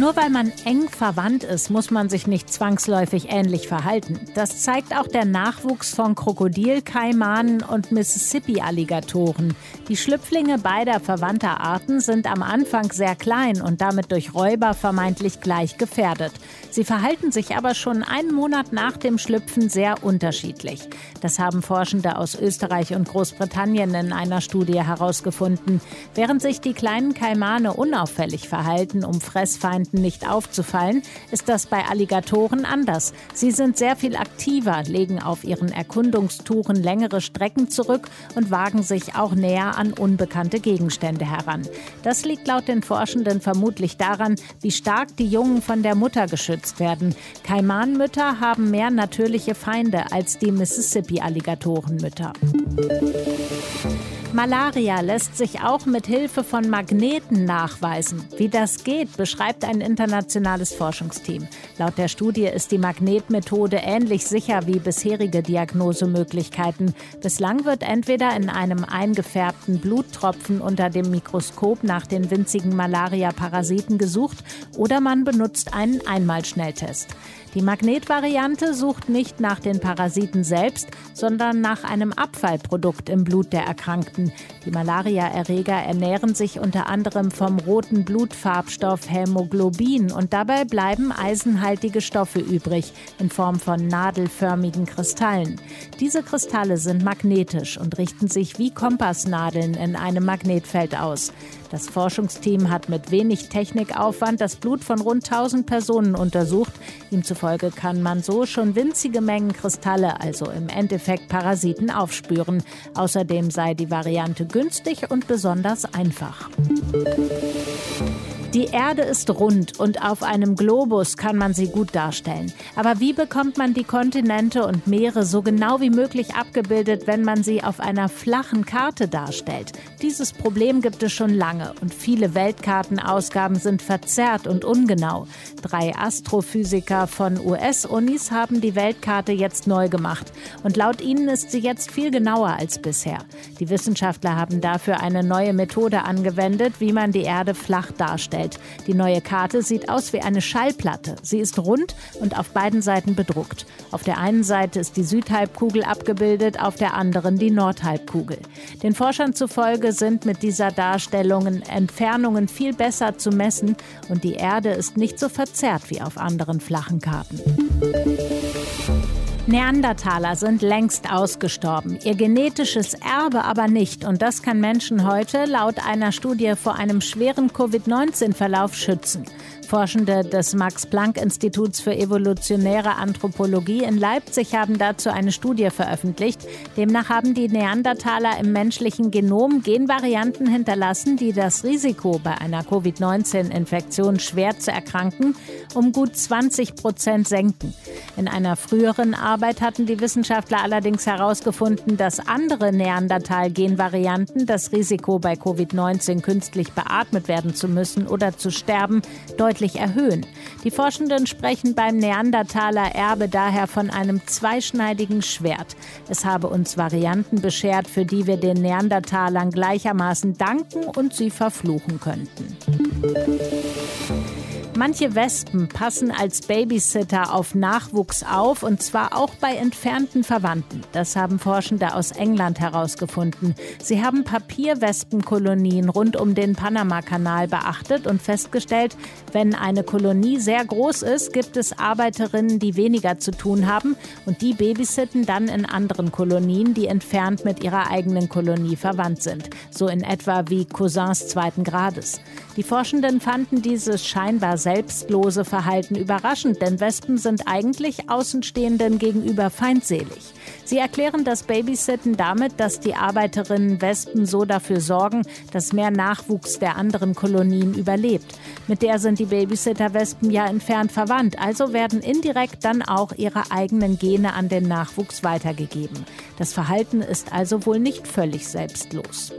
Nur weil man eng verwandt ist, muss man sich nicht zwangsläufig ähnlich verhalten. Das zeigt auch der Nachwuchs von Krokodilkaimanen und Mississippi-Alligatoren. Die Schlüpflinge beider verwandter Arten sind am Anfang sehr klein und damit durch Räuber vermeintlich gleich gefährdet. Sie verhalten sich aber schon einen Monat nach dem Schlüpfen sehr unterschiedlich. Das haben Forschende aus Österreich und Großbritannien in einer Studie herausgefunden. Während sich die kleinen Kaimane unauffällig verhalten, um Fressfeinden nicht aufzufallen, ist das bei Alligatoren anders. Sie sind sehr viel aktiver, legen auf ihren Erkundungstouren längere Strecken zurück und wagen sich auch näher an unbekannte Gegenstände heran. Das liegt laut den Forschenden vermutlich daran, wie stark die Jungen von der Mutter geschützt werden. Kaimanmütter haben mehr natürliche Feinde als die Mississippi-Alligatorenmütter. Malaria lässt sich auch mit Hilfe von Magneten nachweisen. Wie das geht, beschreibt ein internationales Forschungsteam. Laut der Studie ist die Magnetmethode ähnlich sicher wie bisherige Diagnosemöglichkeiten. Bislang wird entweder in einem eingefärbten Bluttropfen unter dem Mikroskop nach den winzigen Malaria-Parasiten gesucht oder man benutzt einen Einmalschnelltest. Die Magnetvariante sucht nicht nach den Parasiten selbst, sondern nach einem Abfallprodukt im Blut der Erkrankten. Die Malariaerreger ernähren sich unter anderem vom roten Blutfarbstoff Hämoglobin und dabei bleiben eisenhaltige Stoffe übrig in Form von nadelförmigen Kristallen. Diese Kristalle sind magnetisch und richten sich wie Kompassnadeln in einem Magnetfeld aus. Das Forschungsteam hat mit wenig Technikaufwand das Blut von rund 1000 Personen untersucht. Ihm zufolge kann man so schon winzige Mengen Kristalle, also im Endeffekt Parasiten, aufspüren. Außerdem sei die Variante günstig und besonders einfach. Die Erde ist rund und auf einem Globus kann man sie gut darstellen. Aber wie bekommt man die Kontinente und Meere so genau wie möglich abgebildet, wenn man sie auf einer flachen Karte darstellt? Dieses Problem gibt es schon lange und viele Weltkartenausgaben sind verzerrt und ungenau. Drei Astrophysiker von US-Unis haben die Weltkarte jetzt neu gemacht und laut ihnen ist sie jetzt viel genauer als bisher. Die Wissenschaftler haben dafür eine neue Methode angewendet, wie man die Erde flach darstellt darstellt. Die neue Karte sieht aus wie eine Schallplatte. Sie ist rund und auf beiden Seiten bedruckt. Auf der einen Seite ist die Südhalbkugel abgebildet, auf der anderen die Nordhalbkugel. Den Forschern zufolge sind mit dieser Darstellung Entfernungen viel besser zu messen und die Erde ist nicht so verzerrt wie auf anderen flachen Karten. Neandertaler sind längst ausgestorben, ihr genetisches Erbe aber nicht. Und das kann Menschen heute laut einer Studie vor einem schweren Covid-19-Verlauf schützen. Forschende des Max-Planck-Instituts für evolutionäre Anthropologie in Leipzig haben dazu eine Studie veröffentlicht. Demnach haben die Neandertaler im menschlichen Genom Genvarianten hinterlassen, die das Risiko bei einer Covid-19-Infektion schwer zu erkranken um gut 20 Prozent senken. In einer früheren Arbeit hatten die Wissenschaftler allerdings herausgefunden, dass andere Neandertal-Genvarianten das Risiko bei Covid-19 künstlich beatmet werden zu müssen oder zu sterben deutlich deutlich erhöhen. Die Forschenden sprechen beim Neandertaler Erbe daher von einem zweischneidigen Schwert. Es habe uns Varianten beschert, für die wir den Neandertalern gleichermaßen danken und sie verfluchen könnten. Manche Wespen passen als Babysitter auf Nachwuchs auf und zwar auch bei entfernten Verwandten. Das haben Forschende aus England herausgefunden. Sie haben Papierwespenkolonien rund um den Panamakanal beachtet und festgestellt, wenn eine Kolonie sehr groß ist, gibt es Arbeiterinnen, die weniger zu tun haben und die babysitten dann in anderen Kolonien, die entfernt mit ihrer eigenen Kolonie verwandt sind. So in etwa wie Cousins zweiten Grades. Die Forschenden fanden dieses scheinbar selbstlose Verhalten überraschend, denn Wespen sind eigentlich Außenstehenden gegenüber feindselig. Sie erklären das Babysitten damit, dass die Arbeiterinnen Wespen so dafür sorgen, dass mehr Nachwuchs der anderen Kolonien überlebt. Mit der sind die Babysitter-Wespen ja entfernt verwandt, also werden indirekt dann auch ihre eigenen Gene an den Nachwuchs weitergegeben. Das Verhalten ist also wohl nicht völlig selbstlos.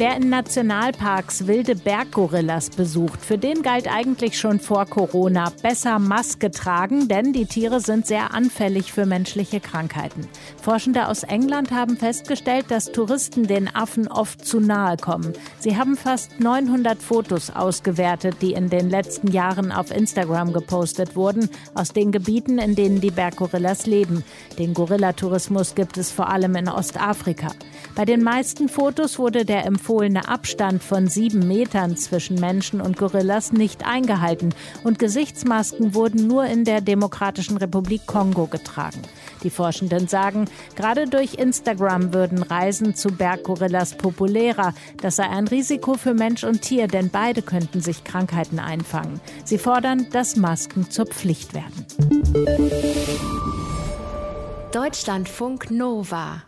Wer in Nationalparks wilde Berggorillas besucht, für den galt eigentlich schon vor Corona besser Maske tragen, denn die Tiere sind sehr anfällig für menschliche Krankheiten. Forschende aus England haben festgestellt, dass Touristen den Affen oft zu nahe kommen. Sie haben fast 900 Fotos ausgewertet, die in den letzten Jahren auf Instagram gepostet wurden, aus den Gebieten, in denen die Berggorillas leben. Den Gorillatourismus gibt es vor allem in Ostafrika. Bei den meisten Fotos wurde der empfohlene Abstand von sieben Metern zwischen Menschen und Gorillas nicht eingehalten und Gesichtsmasken wurden nur in der Demokratischen Republik Kongo getragen. Die Forschenden sagen, gerade durch Instagram würden Reisen zu Berggorillas populärer. Das sei ein Risiko für Mensch und Tier, denn beide könnten sich Krankheiten einfangen. Sie fordern, dass Masken zur Pflicht werden. Deutschlandfunk Nova